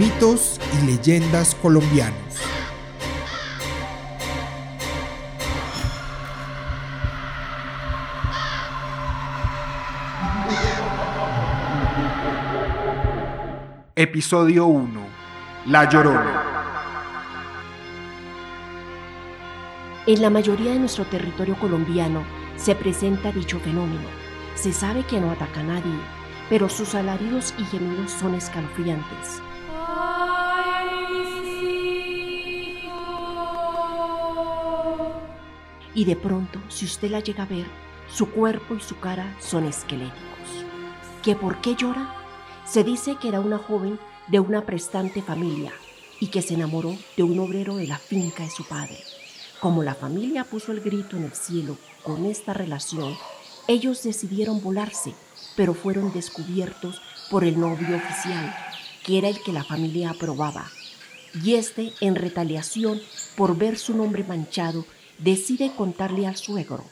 Mitos y leyendas colombianos. Episodio 1. La Llorona. En la mayoría de nuestro territorio colombiano se presenta dicho fenómeno. Se sabe que no ataca a nadie, pero sus alaridos y gemidos son escalofriantes. Y de pronto, si usted la llega a ver, su cuerpo y su cara son esqueléticos. ¿Que por qué llora? Se dice que era una joven de una prestante familia y que se enamoró de un obrero de la finca de su padre. Como la familia puso el grito en el cielo con esta relación, ellos decidieron volarse, pero fueron descubiertos por el novio oficial, que era el que la familia aprobaba. Y este, en retaliación por ver su nombre manchado, decide contarle al suegro.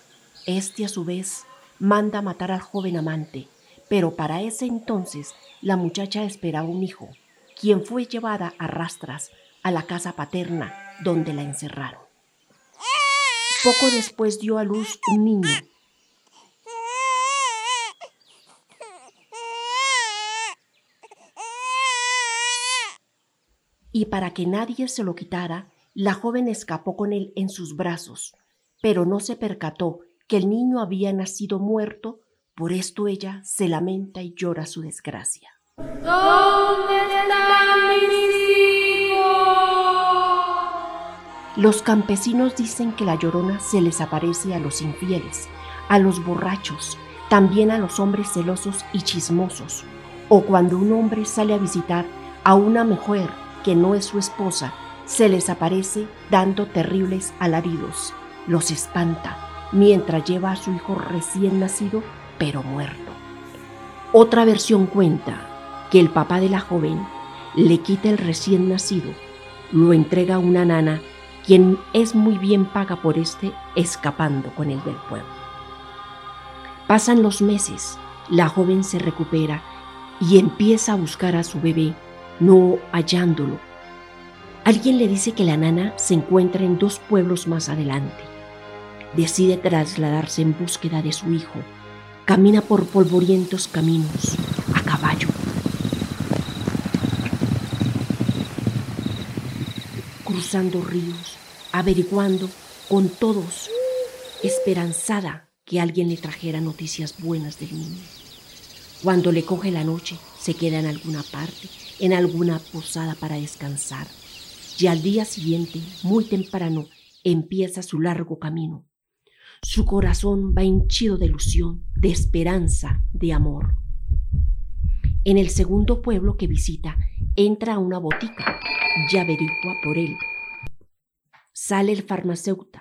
Este, a su vez, manda matar al joven amante, pero para ese entonces la muchacha esperaba un hijo, quien fue llevada a rastras a la casa paterna donde la encerraron. Poco después dio a luz un niño. Y para que nadie se lo quitara, la joven escapó con él en sus brazos, pero no se percató que el niño había nacido muerto, por esto ella se lamenta y llora su desgracia. ¿Dónde están mis hijos? Los campesinos dicen que la llorona se les aparece a los infieles, a los borrachos, también a los hombres celosos y chismosos, o cuando un hombre sale a visitar a una mujer que no es su esposa se les aparece dando terribles alaridos. Los espanta mientras lleva a su hijo recién nacido pero muerto. Otra versión cuenta que el papá de la joven le quita el recién nacido, lo entrega a una nana, quien es muy bien paga por este escapando con el del pueblo. Pasan los meses, la joven se recupera y empieza a buscar a su bebé, no hallándolo Alguien le dice que la nana se encuentra en dos pueblos más adelante. Decide trasladarse en búsqueda de su hijo. Camina por polvorientos caminos, a caballo. Cruzando ríos, averiguando con todos, esperanzada que alguien le trajera noticias buenas del niño. Cuando le coge la noche, se queda en alguna parte, en alguna posada para descansar y al día siguiente, muy temprano, empieza su largo camino. Su corazón va henchido de ilusión, de esperanza, de amor. En el segundo pueblo que visita, entra a una botica y averigua por él. Sale el farmacéutico,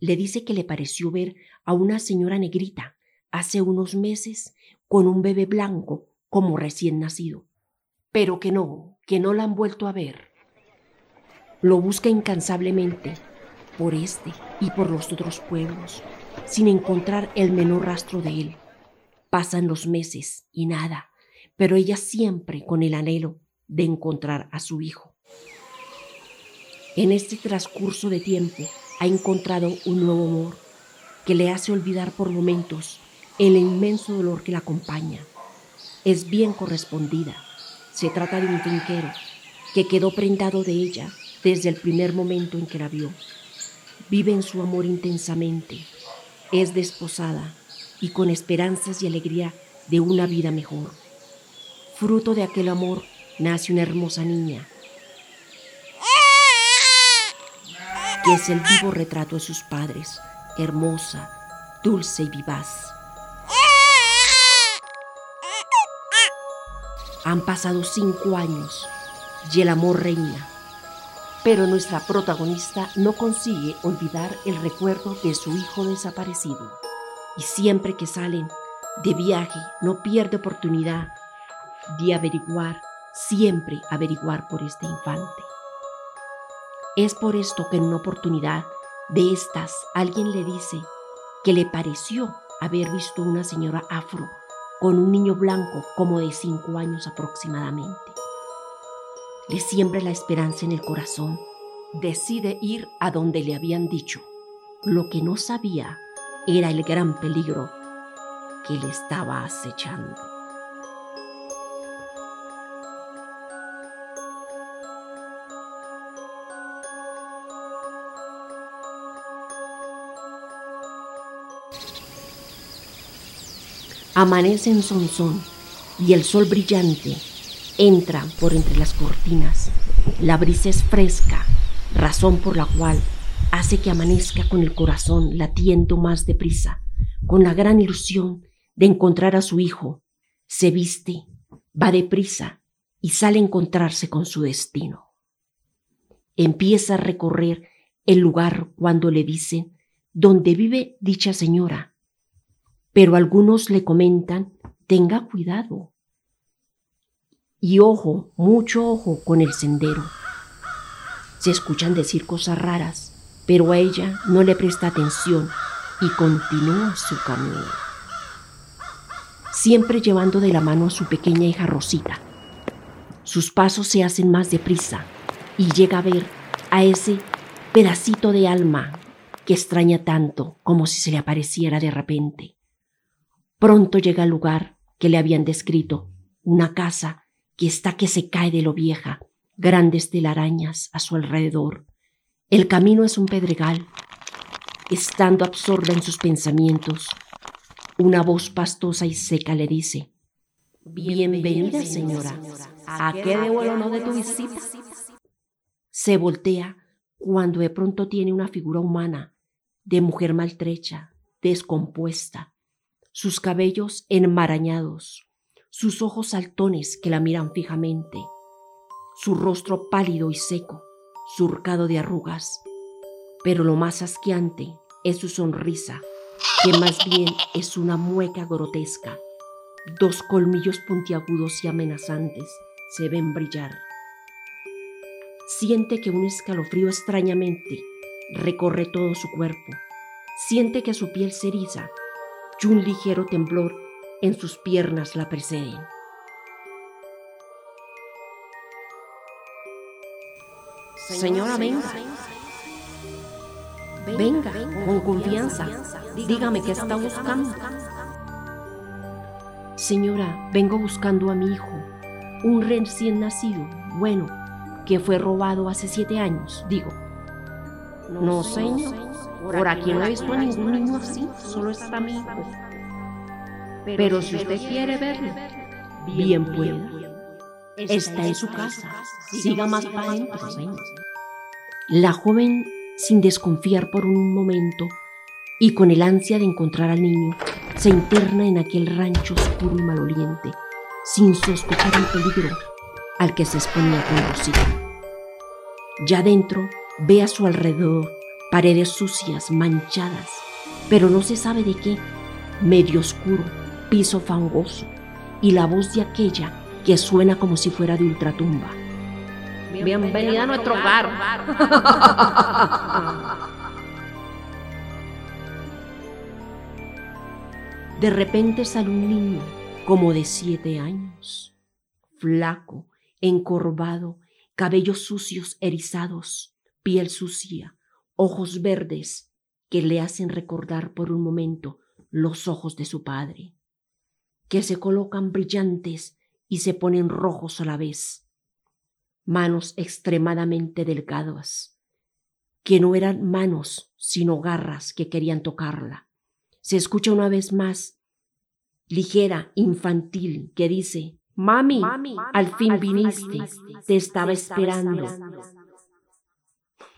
le dice que le pareció ver a una señora negrita hace unos meses con un bebé blanco como recién nacido, pero que no, que no la han vuelto a ver. Lo busca incansablemente por este y por los otros pueblos, sin encontrar el menor rastro de él. Pasan los meses y nada, pero ella siempre con el anhelo de encontrar a su hijo. En este transcurso de tiempo ha encontrado un nuevo amor que le hace olvidar por momentos el inmenso dolor que la acompaña. Es bien correspondida. Se trata de un finquero que quedó prendado de ella desde el primer momento en que la vio. Vive en su amor intensamente, es desposada y con esperanzas y alegría de una vida mejor. Fruto de aquel amor nace una hermosa niña, que es el vivo retrato de sus padres, hermosa, dulce y vivaz. Han pasado cinco años y el amor reina. Pero nuestra protagonista no consigue olvidar el recuerdo de su hijo desaparecido y siempre que salen de viaje no pierde oportunidad de averiguar, siempre averiguar por este infante. Es por esto que en una oportunidad de estas alguien le dice que le pareció haber visto una señora afro con un niño blanco como de cinco años aproximadamente. Le siembra la esperanza en el corazón. Decide ir a donde le habían dicho. Lo que no sabía era el gran peligro que le estaba acechando. Amanece en Sonsón y el sol brillante entra por entre las cortinas. La brisa es fresca, razón por la cual hace que amanezca con el corazón latiendo más deprisa, con la gran ilusión de encontrar a su hijo. Se viste, va deprisa y sale a encontrarse con su destino. Empieza a recorrer el lugar cuando le dicen dónde vive dicha señora pero algunos le comentan, tenga cuidado. Y ojo, mucho ojo con el sendero. Se escuchan decir cosas raras, pero a ella no le presta atención y continúa su camino. Siempre llevando de la mano a su pequeña hija Rosita. Sus pasos se hacen más deprisa y llega a ver a ese pedacito de alma que extraña tanto como si se le apareciera de repente. Pronto llega al lugar que le habían descrito, una casa que está que se cae de lo vieja, grandes telarañas a su alrededor. El camino es un pedregal. Estando absorta en sus pensamientos, una voz pastosa y seca le dice, Bienvenida, señora. ¿A qué debo el honor de tu visita? Se voltea cuando de pronto tiene una figura humana, de mujer maltrecha, descompuesta, sus cabellos enmarañados, sus ojos saltones que la miran fijamente, su rostro pálido y seco, surcado de arrugas, pero lo más asqueante es su sonrisa, que más bien es una mueca grotesca. Dos colmillos puntiagudos y amenazantes se ven brillar. Siente que un escalofrío extrañamente recorre todo su cuerpo. Siente que su piel se eriza y un ligero temblor en sus piernas la preceden. Señora, venga. Venga, con confianza. Dígame qué está buscando. Señora, vengo buscando a mi hijo, un recién nacido, bueno, que fue robado hace siete años, digo. No, señor. Por aquí no he visto a ningún niño así, solo está mi hijo. Pero si usted quiere verlo, bien puede. Está en su casa. Siga más para adentro. La joven, sin desconfiar por un momento y con el ansia de encontrar al niño, se interna en aquel rancho oscuro y maloliente, sin sospechar el peligro al que se exponía con Rosita. Ya dentro, ve a su alrededor paredes sucias, manchadas, pero no se sabe de qué, medio oscuro, piso fangoso y la voz de aquella que suena como si fuera de ultratumba. Bienvenida a nuestro hogar. De repente sale un niño como de siete años, flaco, encorvado, cabellos sucios erizados, piel sucia, ojos verdes que le hacen recordar por un momento los ojos de su padre, que se colocan brillantes y se ponen rojos a la vez, manos extremadamente delgadas, que no eran manos sino garras que querían tocarla. Se escucha una vez más, ligera, infantil, que dice, Mami, al fin viniste, te estaba esperando.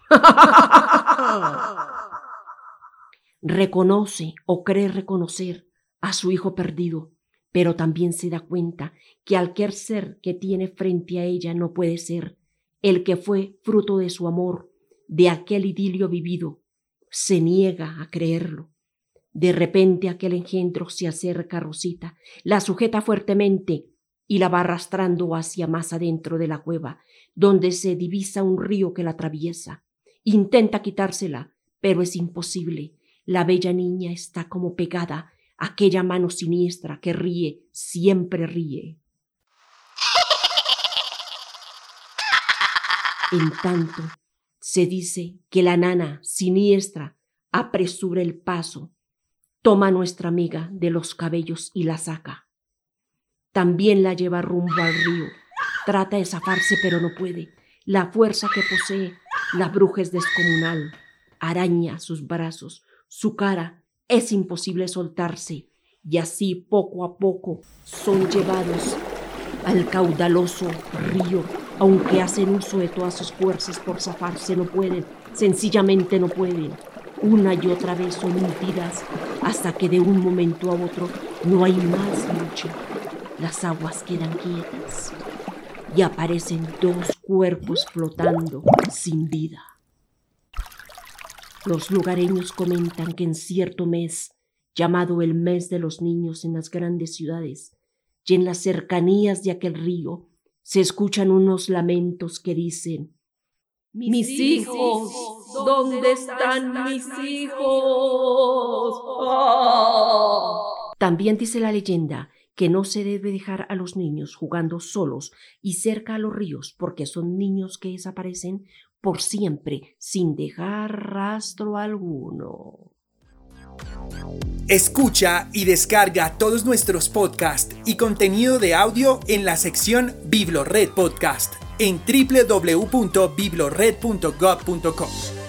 Reconoce o cree reconocer a su hijo perdido, pero también se da cuenta que aquel ser que tiene frente a ella no puede ser el que fue fruto de su amor, de aquel idilio vivido. Se niega a creerlo. De repente aquel engendro se acerca a Rosita, la sujeta fuertemente y la va arrastrando hacia más adentro de la cueva, donde se divisa un río que la atraviesa. Intenta quitársela, pero es imposible. La bella niña está como pegada aquella mano siniestra que ríe, siempre ríe. En tanto, se dice que la nana siniestra apresura el paso, toma a nuestra amiga de los cabellos y la saca. También la lleva rumbo al río. Trata de zafarse, pero no puede. La fuerza que posee la bruja es descomunal. Araña sus brazos, su cara. Es imposible soltarse. Y así, poco a poco, son llevados al caudaloso río. Aunque hacen uso de todas sus fuerzas por zafarse, no pueden. Sencillamente no pueden. Una y otra vez son hundidas hasta que de un momento a otro no hay más lucha. Las aguas quedan quietas y aparecen dos cuerpos flotando sin vida. Los lugareños comentan que en cierto mes, llamado el mes de los niños en las grandes ciudades, y en las cercanías de aquel río, se escuchan unos lamentos que dicen, mis hijos, ¿dónde están mis hijos? También dice la leyenda que no se debe dejar a los niños jugando solos y cerca a los ríos porque son niños que desaparecen por siempre sin dejar rastro alguno. Escucha y descarga todos nuestros podcasts y contenido de audio en la sección Biblored Podcast en www.biblored.gov.com.